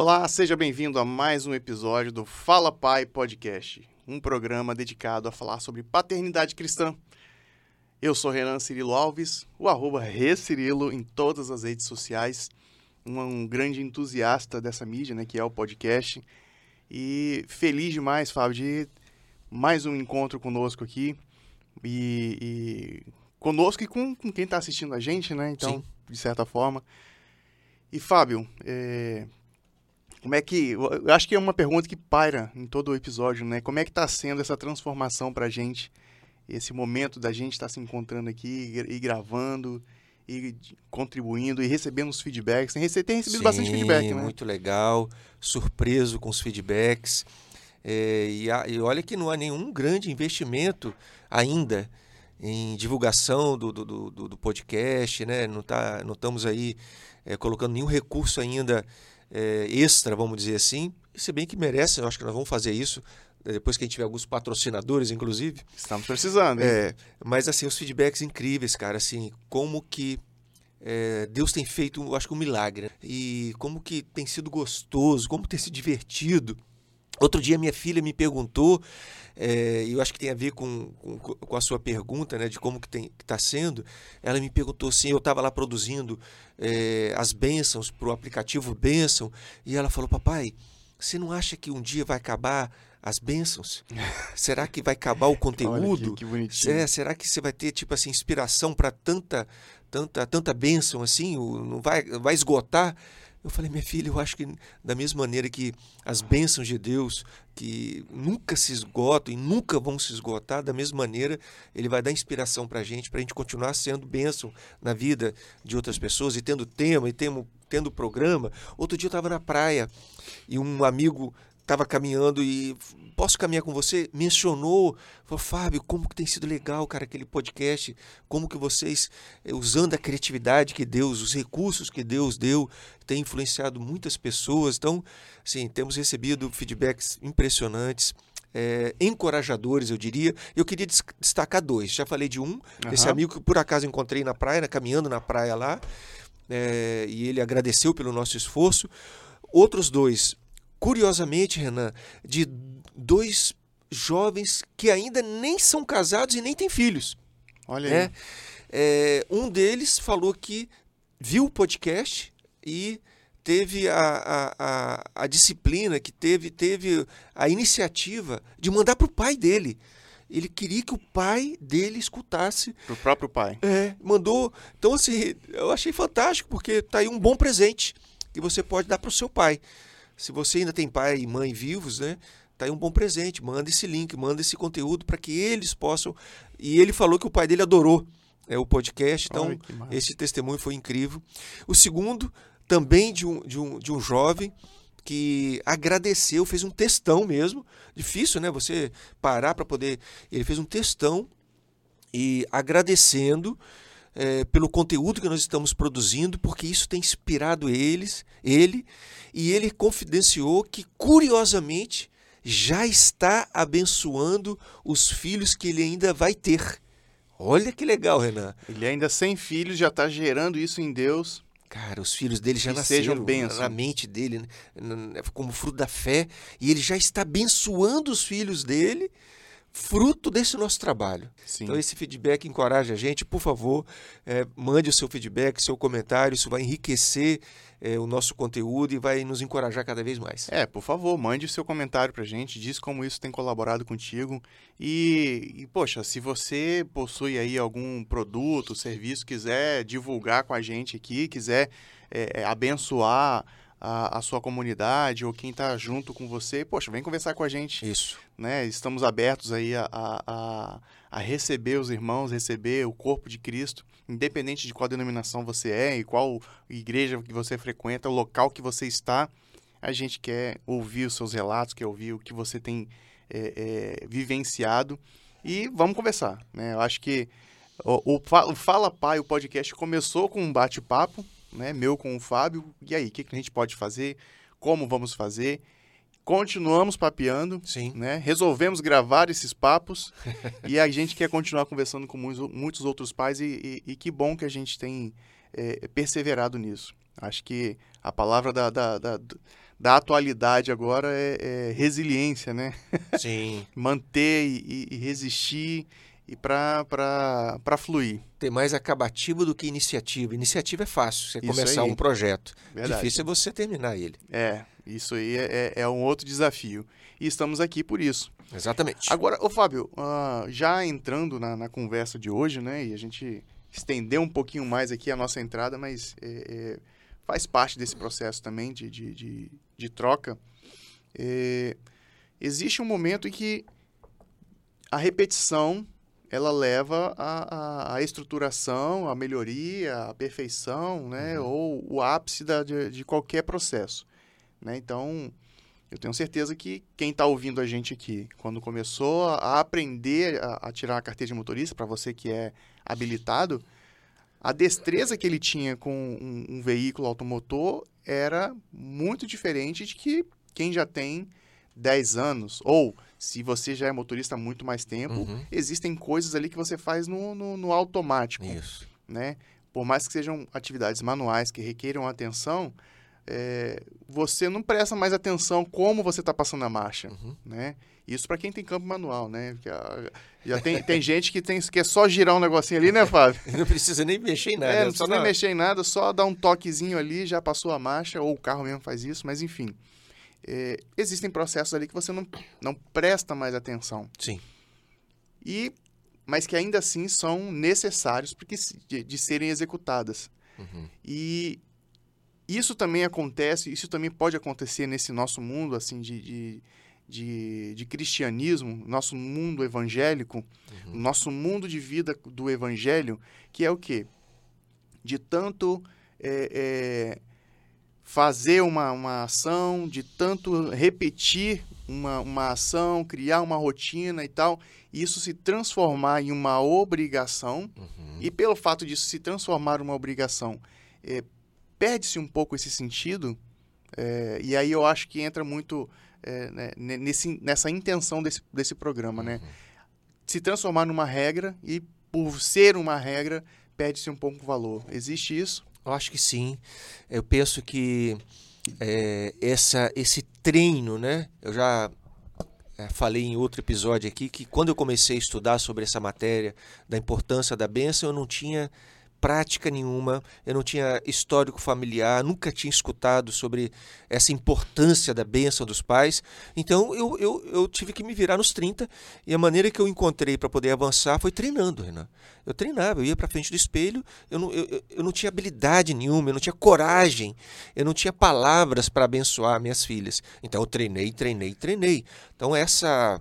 Olá, seja bem-vindo a mais um episódio do Fala Pai Podcast, um programa dedicado a falar sobre paternidade cristã. Eu sou Renan Cirilo Alves, o arroba Recirilo em todas as redes sociais, um, um grande entusiasta dessa mídia, né, que é o podcast, e feliz demais, Fábio, de mais um encontro conosco aqui, e, e conosco e com, com quem está assistindo a gente, né, então, Sim. de certa forma. E, Fábio, é, como é que. Eu acho que é uma pergunta que paira em todo o episódio, né? Como é que está sendo essa transformação para a gente, esse momento da gente estar tá se encontrando aqui e gravando, e contribuindo e recebendo os feedbacks. Tem, recebido, tem recebido Sim, bastante feedback, né? muito legal, surpreso com os feedbacks. É, e, a, e, olha que não há nenhum grande investimento ainda em divulgação do, do, do, do podcast, né? Não, tá, não estamos aí é, colocando nenhum recurso ainda é, extra, vamos dizer assim. Se bem que merece, eu acho que nós vamos fazer isso né, depois que a gente tiver alguns patrocinadores, inclusive. Estamos precisando. Hein? É, mas assim, os feedbacks incríveis, cara, assim, como que é, Deus tem feito, eu acho que um milagre. Né? E como que tem sido gostoso, como tem sido divertido. Outro dia minha filha me perguntou, é, e eu acho que tem a ver com, com, com, a sua pergunta, né, de como que está sendo. Ela me perguntou assim, eu estava lá produzindo é, as bênçãos para o aplicativo Bênção, e ela falou, papai, você não acha que um dia vai acabar as bênçãos? será que vai acabar o conteúdo? que, que bonitinho. É, será que você vai ter tipo assim inspiração para tanta tanta tanta bênção assim? Não vai vai esgotar? Eu falei, minha filha, eu acho que da mesma maneira que as bênçãos de Deus, que nunca se esgotam e nunca vão se esgotar, da mesma maneira, Ele vai dar inspiração para a gente, para a gente continuar sendo bênção na vida de outras pessoas e tendo tema e tendo, tendo programa. Outro dia eu estava na praia e um amigo estava caminhando e posso caminhar com você? Mencionou, falou, Fábio, como que tem sido legal, cara, aquele podcast, como que vocês, eh, usando a criatividade que Deus, os recursos que Deus deu, tem influenciado muitas pessoas. Então, sim, temos recebido feedbacks impressionantes. É, encorajadores, eu diria. Eu queria destacar dois. Já falei de um, uhum. esse amigo que por acaso encontrei na praia, caminhando na praia lá, é, e ele agradeceu pelo nosso esforço. Outros dois, curiosamente, Renan, de dois jovens que ainda nem são casados e nem têm filhos. Olha é, é, um deles falou que viu o podcast e teve a, a, a, a disciplina, que teve, teve a iniciativa de mandar para o pai dele. Ele queria que o pai dele escutasse. Para o próprio pai. É, mandou. Então, assim, eu achei fantástico, porque está aí um bom presente que você pode dar para o seu pai. Se você ainda tem pai e mãe vivos, né? Tá aí um bom presente. Manda esse link, manda esse conteúdo para que eles possam. E ele falou que o pai dele adorou é, o podcast, então esse testemunho foi incrível. O segundo, também de um, de um, de um jovem que agradeceu, fez um textão mesmo. Difícil, né? Você parar para poder. Ele fez um textão e agradecendo é, pelo conteúdo que nós estamos produzindo, porque isso tem inspirado eles, ele, e ele confidenciou que, curiosamente, já está abençoando os filhos que ele ainda vai ter. Olha que legal, Renan. Ele ainda sem filhos já está gerando isso em Deus. Cara, os filhos dele já que nasceram na mente dele, né? como fruto da fé, e ele já está abençoando os filhos dele fruto desse nosso trabalho. Sim. Então, esse feedback encoraja a gente. Por favor, é, mande o seu feedback, seu comentário. Isso vai enriquecer é, o nosso conteúdo e vai nos encorajar cada vez mais. É, por favor, mande o seu comentário para a gente. Diz como isso tem colaborado contigo. E, e, poxa, se você possui aí algum produto, serviço, quiser divulgar com a gente aqui, quiser é, abençoar a, a sua comunidade ou quem está junto com você, poxa, vem conversar com a gente. Isso. Né? Estamos abertos aí a, a, a receber os irmãos, receber o corpo de Cristo, independente de qual denominação você é e qual igreja que você frequenta, o local que você está. A gente quer ouvir os seus relatos, quer ouvir o que você tem é, é, vivenciado e vamos conversar. Né? Eu acho que o, o Fala Pai, o podcast, começou com um bate-papo, né, meu com o Fábio. E aí, o que, que a gente pode fazer? Como vamos fazer? Continuamos papeando, Sim. né? Resolvemos gravar esses papos e a gente quer continuar conversando com muitos, muitos outros pais e, e, e, que bom que a gente tem é, perseverado nisso. Acho que a palavra da, da, da, da atualidade agora é, é resiliência, né? Sim. Manter e, e resistir e para fluir. Tem mais acabativo do que iniciativa. Iniciativa é fácil, você Isso começar aí. um projeto. Verdade. Difícil é você terminar ele. É, isso aí é, é um outro desafio. E estamos aqui por isso. Exatamente. Agora, ô Fábio, ah, já entrando na, na conversa de hoje, né, e a gente estender um pouquinho mais aqui a nossa entrada, mas é, é, faz parte desse processo também de, de, de, de troca. É, existe um momento em que a repetição ela leva à, à- à estruturação, à melhoria, à perfeição, né, ou o ápice da, de, de qualquer processo. Né? Então, eu tenho certeza que quem está ouvindo a gente aqui, quando começou a aprender a, a tirar a carteira de motorista, para você que é habilitado, a destreza que ele tinha com um, um veículo automotor era muito diferente de que quem já tem 10 anos, ou se você já é motorista há muito mais tempo, Uhum. existem coisas ali que você faz no, no, no automático Isso. né? Por mais que sejam atividades manuais que requeiram atenção, é, você não presta mais atenção como você está passando a marcha, Uhum. né? Isso para quem tem campo manual, né? Ah, já tem, tem gente que tem que é só girar um negocinho ali, né, Fábio? Não precisa nem mexer em nada. é, não só precisa nem na- mexer em nada, só dar um toquezinho ali, já passou a marcha, ou o carro mesmo faz isso, mas enfim. É, existem processos ali que você não, não presta mais atenção Sim. e mas que ainda assim são necessários porque de, de serem executadas. Uhum. E isso também acontece, isso também pode acontecer nesse nosso mundo assim de, de, de, de cristianismo, nosso mundo evangélico, Uhum. nosso mundo de vida do evangelho, que é o quê? De tanto é, é, fazer uma, uma ação, de tanto repetir uma, uma ação, criar uma rotina e tal, isso se transformar em uma obrigação, Uhum. e pelo fato disso se transformar uma obrigação, é, perde-se um pouco esse sentido, é, e aí eu acho que entra muito é, né, ne- nesse, nessa intenção desse, desse programa, né? Se transformar numa regra e por ser uma regra, perde-se um pouco o valor. Existe isso? Eu acho que sim. Eu penso que é, essa, esse treino, né? Eu já é, falei em outro episódio aqui que quando eu comecei a estudar sobre essa matéria da importância da bênção, eu não tinha prática nenhuma, eu não tinha histórico familiar, nunca tinha escutado sobre essa importância da bênção dos pais. Então eu, eu, eu tive que me virar nos 30 e a maneira que eu encontrei para poder avançar foi treinando, Renan. Eu treinava, eu ia para frente do espelho, eu não, eu, eu- não tinha habilidade nenhuma, eu não tinha coragem, eu não tinha palavras para abençoar minhas filhas. Então eu treinei, treinei, treinei. Então essa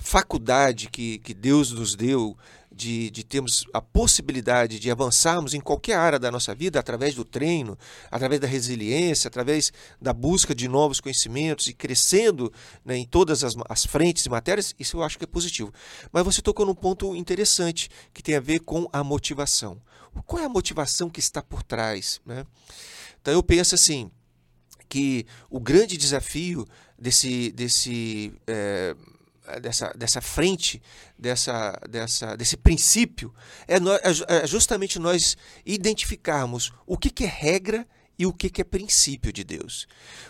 faculdade que, que Deus nos deu de, de termos a possibilidade de avançarmos em qualquer área da nossa vida através do treino, através da resiliência, através da busca de novos conhecimentos e crescendo né, em todas as, as frentes e matérias, isso eu acho que é positivo. Mas você tocou num ponto interessante que tem a ver com a motivação. Qual é a motivação que está por trás? Né? Então eu penso assim que o grande desafio desse, desse eh, dessa, dessa frente, dessa, dessa, desse princípio, é, nó- é é justamente nós identificarmos o que, que é regra e o que, que é princípio de Deus.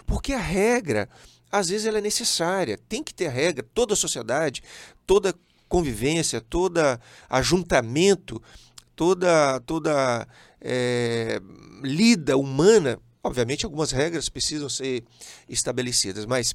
Porque a regra, às vezes, ela é necessária, tem que ter regra, toda sociedade, toda convivência, todo ajuntamento, toda, toda eh, lida humana, obviamente algumas regras precisam ser estabelecidas, mas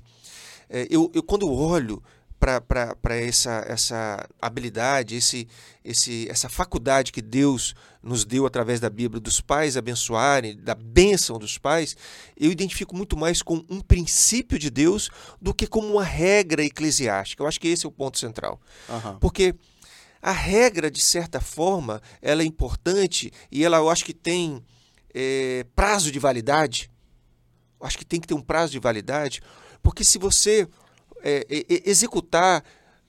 eh, eu, eu quando olho para essa, essa habilidade, esse, esse, essa faculdade que Deus nos deu através da Bíblia, dos pais abençoarem, da bênção dos pais, eu identifico muito mais com um princípio de Deus do que como uma regra eclesiástica. Eu acho que esse é o ponto central. Aham. Porque a regra, de certa forma, ela é importante e ela, eu acho que tem eh, prazo de validade. Eu acho que tem que ter um prazo de validade, porque se você e- executar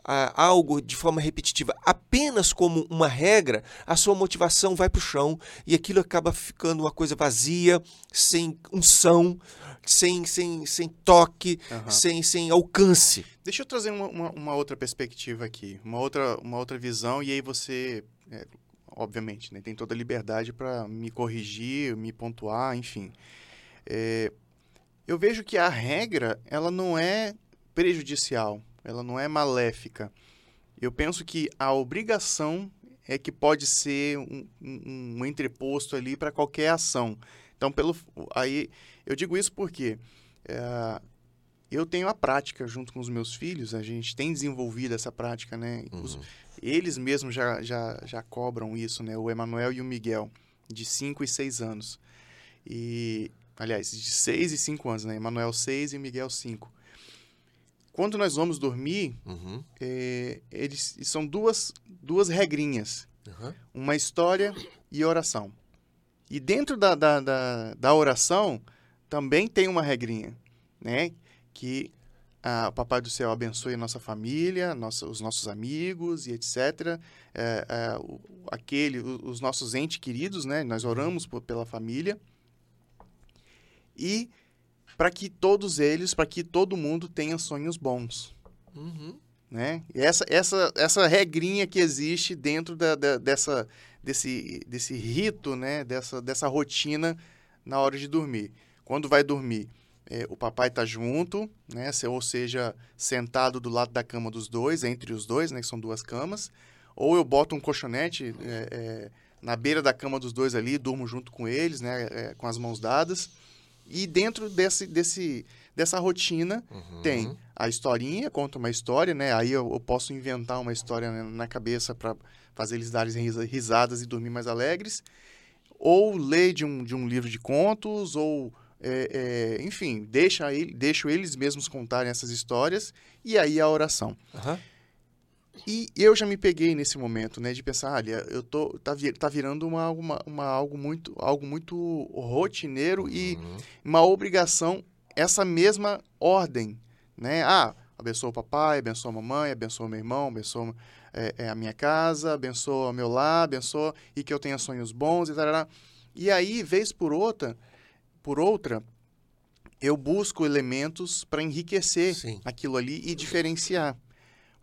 ah, algo de forma repetitiva apenas como uma regra, a sua motivação vai para o chão e aquilo acaba ficando uma coisa vazia, sem unção, sem, sem, sem toque, Aham. sem, sem alcance. Deixa eu trazer uma, uma- uma outra perspectiva aqui, uma outra, uma outra visão, e aí você, é, obviamente, né, tem toda a liberdade para me corrigir, me pontuar, enfim. É, eu vejo que a regra, ela não é prejudicial, ela não é maléfica. Eu penso que a obrigação é que pode ser um, um, um entreposto ali para qualquer ação. Então, pelo aí eu digo isso porque é, eu tenho a prática junto com os meus filhos, a gente tem desenvolvido essa prática, né? Uhum. eles mesmos já, já, já cobram isso, né? O Emanuel e o Miguel, de 5 e 6 anos. E, aliás, de 6 e 5 anos, né? Emanuel 6 e Miguel 5 quando nós vamos dormir, uhum. é, eles são duas, duas regrinhas. Uhum. Uma história e oração. E dentro da, da, da, da, oração também tem uma regrinha, né? Que o Papai do Céu abençoe a nossa família, nossa, os nossos amigos e etc. É, é, o, aquele, os nossos entes queridos, né? Nós oramos por, pela família. E para que todos eles, para que todo mundo tenha sonhos bons. Uhum. Né? E essa, essa, essa regrinha que existe dentro da, da, dessa, desse, desse rito, né? dessa, dessa rotina na hora de dormir. Quando vai dormir, é, o papai está junto, né? ou seja, sentado do lado da cama dos dois, entre os dois, né? que são duas camas, ou eu boto um colchonete é, é, na beira da cama dos dois ali, durmo junto com eles, né? Com as mãos dadas. E dentro desse, desse, dessa rotina uhum. tem a historinha, conta uma história, né? Aí eu, eu posso inventar uma história na cabeça para fazer eles darem risadas e dormir mais alegres. Ou ler de um, de um livro de contos, ou é, é, enfim, deixa ele, deixo eles mesmos contarem essas histórias e aí a oração. Uhum. E eu já me peguei nesse momento, né, de pensar, olha, eu tô tá, vir, tá virando uma, uma, uma, algo muito algo muito rotineiro uhum. e uma obrigação essa mesma ordem, né? Ah, abençoa o papai, abençoa a mamãe, abençoa o meu irmão, abençoa é, é, a minha casa, abençoa o meu lar, abençoa e que eu tenha sonhos bons e tal. E aí, vez por outra, por outra, eu busco elementos para enriquecer Sim. aquilo ali e diferenciar.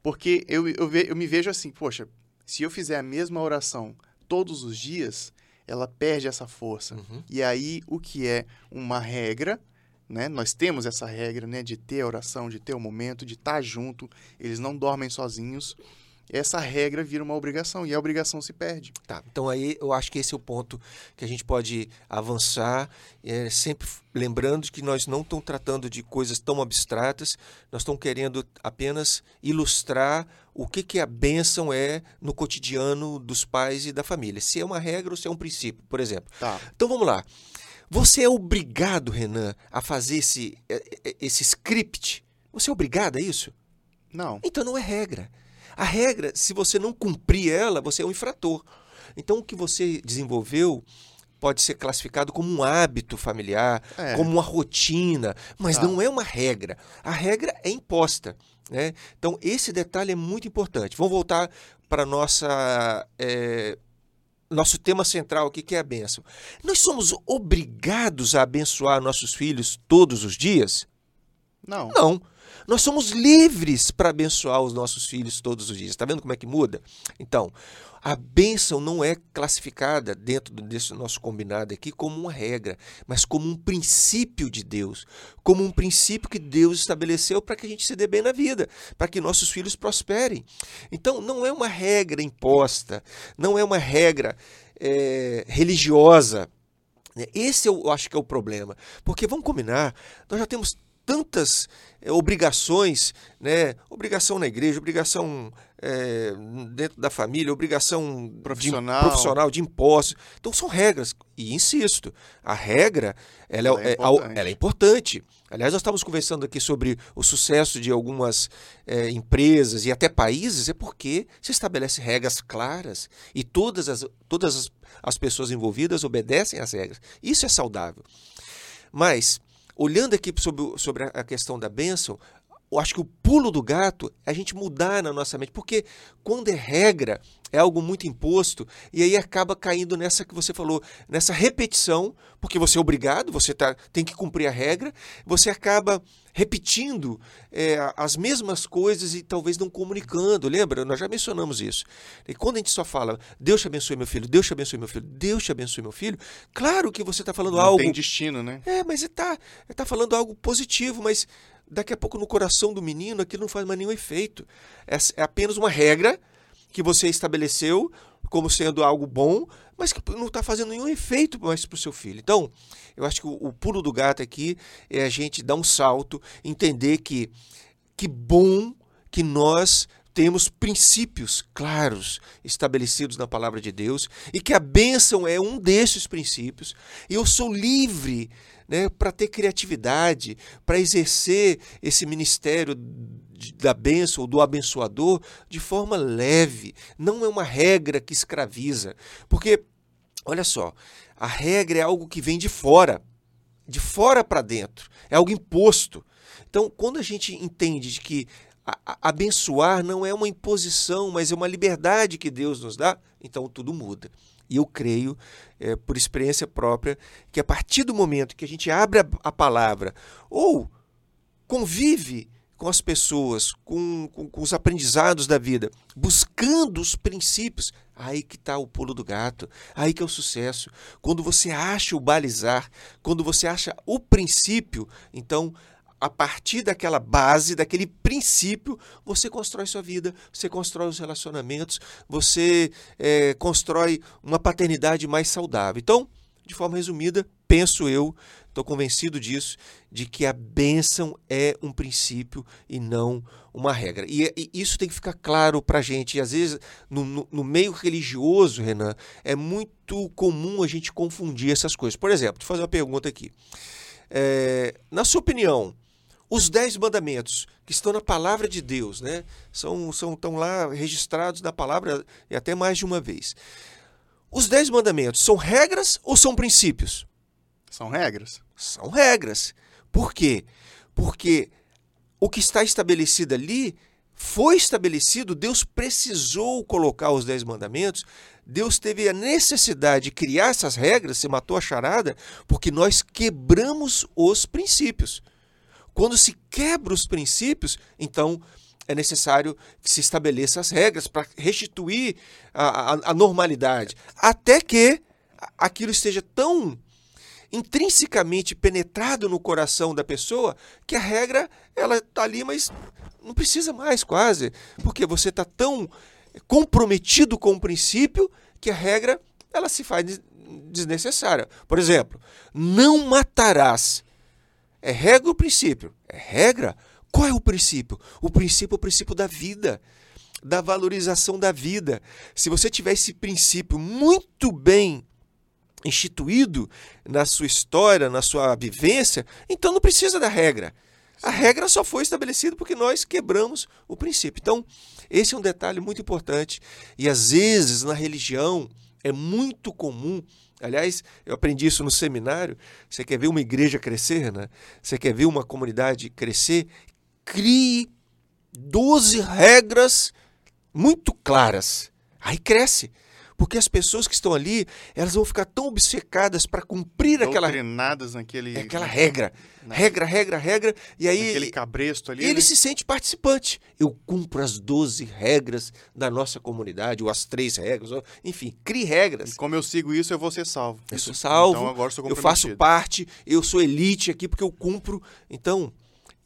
Porque eu, eu, ve, eu me vejo assim, poxa, se eu fizer a mesma oração todos os dias, ela perde essa força. Uhum. E aí, o que é uma regra, né? Nós temos essa regra, né? De ter a oração, de ter o momento, de estar junto. Eles não dormem sozinhos essa regra vira uma obrigação e a obrigação se perde. Tá, então aí eu acho que esse é o ponto que a gente pode avançar, é, sempre lembrando que nós não estamos tratando de coisas tão abstratas, nós estamos querendo apenas ilustrar o que, que a bênção é no cotidiano dos pais e da família. Se é uma regra ou se é um princípio, por exemplo. Tá. Então vamos lá. Você é obrigado, Renan, a fazer esse, é, é, esse script? Você é obrigado a isso? Não. Então não é regra. A regra, se você não cumprir ela, você é um infrator. Então, o que você desenvolveu pode ser classificado como um hábito familiar, é. como uma rotina, mas tá. não é uma regra. A regra é imposta. Né? Então, esse detalhe é muito importante. Vamos voltar para nossa. É, nosso tema central aqui, que é a bênção. Nós somos obrigados a abençoar nossos filhos todos os dias? Não. Não. Nós somos livres para abençoar os nossos filhos todos os dias. Está vendo como é que muda? Então, a bênção não é classificada dentro desse nosso combinado aqui como uma regra, mas como um princípio de Deus, como um princípio que Deus estabeleceu para que a gente se dê bem na vida, para que nossos filhos prosperem. Então, não é uma regra imposta, não é uma regra é, religiosa. Esse eu acho que é o problema. Porque vamos combinar, nós já temos tantas é, obrigações, né? Obrigação na igreja, obrigação é, dentro da família, obrigação profissional. De, profissional de impostos. Então são regras. E insisto, a regra ela, ela, é, é, importante. ela é, importante. Aliás, nós estávamos conversando aqui sobre o sucesso de algumas é, empresas e até países, é porque se estabelece regras claras e todas as, todas as, as pessoas envolvidas obedecem às regras. Isso é saudável. Mas olhando aqui sobre, sobre a questão da bênção, eu acho que o pulo do gato é a gente mudar na nossa mente, porque quando é regra, é algo muito imposto, e aí acaba caindo nessa que você falou, nessa repetição, porque você é obrigado, você tá, tem que cumprir a regra, você acaba repetindo é, as mesmas coisas e talvez não comunicando. Lembra? Nós já mencionamos isso. E quando a gente só fala, Deus te abençoe meu filho, Deus te abençoe meu filho, Deus te abençoe meu filho, claro que você está falando não algo. Tem destino, né? É, mas está tá falando algo positivo, mas daqui a pouco no coração do menino aquilo não faz mais nenhum efeito. É, é apenas uma regra que você estabeleceu como sendo algo bom, mas que não está fazendo nenhum efeito mais para o seu filho. Então, eu acho que o, o, pulo do gato aqui é a gente dar um salto, entender que que bom que nós temos princípios claros estabelecidos na palavra de Deus e que a bênção é um desses princípios. Eu sou livre né, para ter criatividade, para exercer esse ministério da bênção ou do abençoador de forma leve. Não é uma regra que escraviza. Porque, olha só, a regra é algo que vem de fora, de fora para dentro, é algo imposto. Então, quando a gente entende que a, a, abençoar não é uma imposição, mas é uma liberdade que Deus nos dá, então tudo muda. E eu creio, é, por experiência própria, que a partir do momento que a gente abre a, a palavra ou convive com as pessoas, com, com, com, os aprendizados da vida, buscando os princípios, aí que está o pulo do gato, aí que é o sucesso. Quando você acha o balizar, quando você acha o princípio, então a partir daquela base, daquele princípio, você constrói sua vida, você constrói os relacionamentos, você é, constrói uma paternidade mais saudável. Então, de forma resumida, penso eu, estou convencido disso, de que a bênção é um princípio e não uma regra. E, e isso tem que ficar claro para a gente. E às vezes, no, no, meio religioso, Renan, é muito comum a gente confundir essas coisas. Por exemplo, vou fazer uma pergunta aqui. É, na sua opinião, os dez mandamentos que estão na palavra de Deus, né? São, são estão lá registrados na palavra e até mais de uma vez. Os dez mandamentos são regras ou são princípios? São regras. São regras. Por quê? Porque o que está estabelecido ali foi estabelecido, Deus precisou colocar os dez mandamentos, Deus teve a necessidade de criar essas regras, se matou a charada, porque nós quebramos os princípios. Quando se quebra os princípios, então é necessário que se estabeleça as regras para restituir a, a, a, normalidade, até que aquilo esteja tão intrinsecamente penetrado no coração da pessoa que a regra ela está ali, mas não precisa mais quase, porque você está tão comprometido com o princípio que a regra ela se faz desnecessária. Por exemplo, não matarás. É regra ou princípio? É regra. Qual é o princípio? O princípio é o princípio da vida, da valorização da vida. Se você tiver esse princípio muito bem instituído na sua história, na sua vivência, então não precisa da regra. A regra só foi estabelecida porque nós quebramos o princípio. Então, esse é um detalhe muito importante. E às vezes na religião é muito comum Aliás, eu aprendi isso no seminário. Você quer ver uma igreja crescer, né? Você quer ver uma comunidade crescer? Crie 12 regras muito claras. Aí cresce. Porque as pessoas que estão ali, elas vão ficar tão obcecadas para cumprir aquela naquele aquela regra, na... regra, regra, regra, e aí aquele cabresto ali, ele né? se sente participante. Eu cumpro as 12 regras da nossa comunidade, ou as três regras, ou, enfim, crie regras. E como eu sigo isso, eu vou ser salvo. Eu sou salvo. Então agora sou eu faço parte, eu sou elite aqui porque eu cumpro. Então,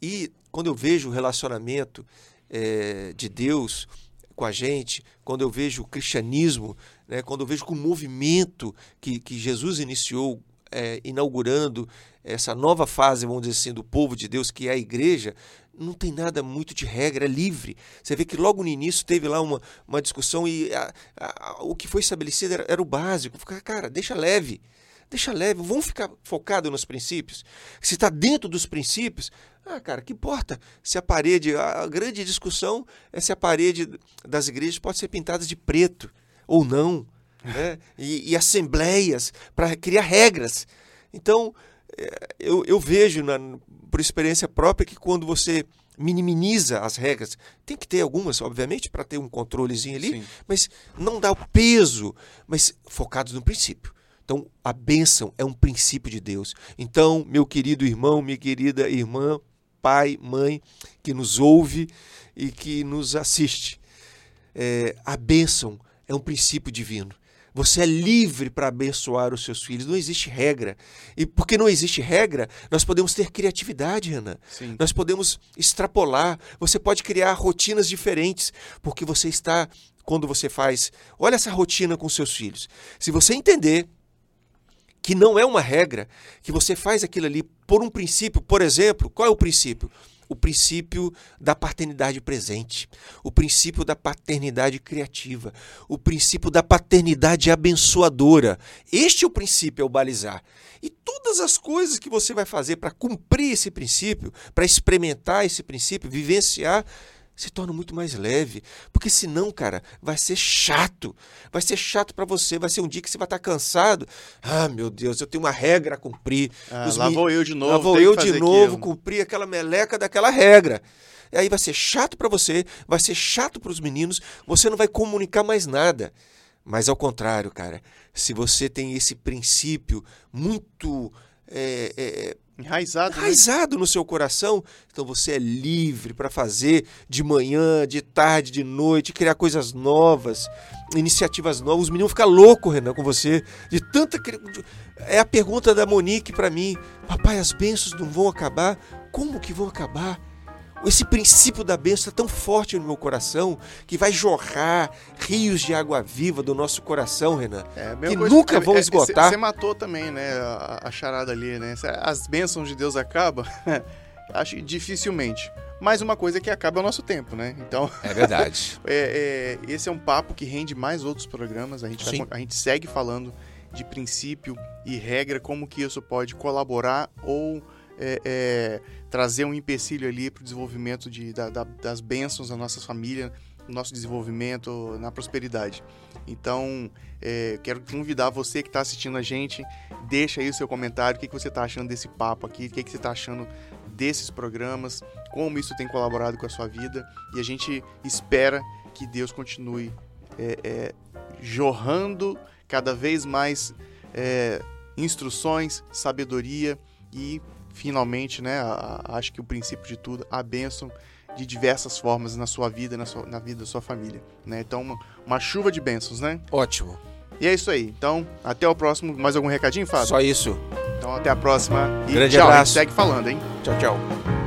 e quando eu vejo o relacionamento é, de Deus com a gente, quando eu vejo o cristianismo, né, quando eu vejo que o movimento que, que Jesus iniciou, é, inaugurando essa nova fase, vamos dizer assim, do povo de Deus, que é a igreja, não tem nada muito de regra, é livre. Você vê que logo no início teve lá uma, uma discussão e a, a, o que foi estabelecido era, era o básico. Cara, deixa leve deixa leve, vamos ficar focado nos princípios. Se está dentro dos princípios, ah, cara, que importa se a parede, a grande discussão é se a parede das igrejas pode ser pintada de preto ou não, né? e, e assembleias para criar regras. Então, é, eu, eu vejo, na, por experiência própria, que quando você minimiza as regras. Tem que ter algumas, obviamente, para ter um controlezinho ali, Sim. mas não dá o peso, mas focados no princípio. Então, a bênção é um princípio de Deus. Então, meu querido irmão, minha querida irmã, pai, mãe, que nos ouve e que nos assiste, é, a bênção é um princípio divino. Você é livre para abençoar os seus filhos. Não existe regra. E porque não existe regra, nós podemos ter criatividade, Renan. Sim. Nós podemos extrapolar. Você pode criar rotinas diferentes, porque você está, quando você faz, olha essa rotina com seus filhos. Se você entender que não é uma regra, que você faz aquilo ali por um princípio, por exemplo, qual é o princípio? O princípio da paternidade presente, o princípio da paternidade criativa, o princípio da paternidade abençoadora. Este é o princípio, é o balizar. E todas as coisas que você vai fazer para cumprir esse princípio, para experimentar esse princípio, vivenciar, se torna muito mais leve. Porque senão, cara, vai ser chato. Vai ser chato para você. Vai ser um dia que você vai estar cansado. Ah, meu Deus, eu tenho uma regra a cumprir. Ah, Os lá vou eu de novo. Lá vou eu de novo aquilo. cumprir aquela meleca daquela regra. E aí vai ser chato para você, vai ser chato para os meninos, você não vai comunicar mais nada. Mas ao contrário, cara, se você tem esse princípio muito é, é, Enraizado, né? enraizado no seu coração, então você é livre para fazer de manhã, de tarde, de noite, criar coisas novas, iniciativas novas. Os meninos ficam loucos, Renan, com você, de tanta. É a pergunta da Monique para mim: Papai, as bênçãos não vão acabar? Como que vão acabar? Esse princípio da bênção está tão forte no meu coração que vai jorrar rios de água viva do nosso coração, Renan. É, que nunca vão esgotar. Você matou também, né, a, a charada ali, né? As bênçãos de Deus acabam? Acho que dificilmente. Mas uma coisa é que acaba é o nosso tempo, né? Então, É verdade. é, é, esse é um papo que rende mais outros programas. A gente, vai a gente segue falando de princípio e regra, como que isso pode colaborar ou é, é, trazer um empecilho ali para o desenvolvimento de, da- da- das bênçãos da nossa família, no nosso desenvolvimento, na prosperidade. Então, é, quero convidar você que está assistindo a gente, deixa aí o seu comentário, o que, que você está achando desse papo aqui, o que, que você está achando desses programas, como isso tem colaborado com a sua vida. E a gente espera que Deus continue é, é, jorrando cada vez mais é, instruções, sabedoria e finalmente, né, a- a- acho que o princípio de tudo, a bênção de diversas formas na sua vida, na, sua- na vida da sua família, né? Então, uma, uma chuva de bênçãos, né? Ótimo. E é isso aí. Então, até o próximo. Mais algum recadinho, Fábio? Só isso. Então, até a próxima. E Grande tchau. Abraço. segue falando, hein? Tchau, tchau.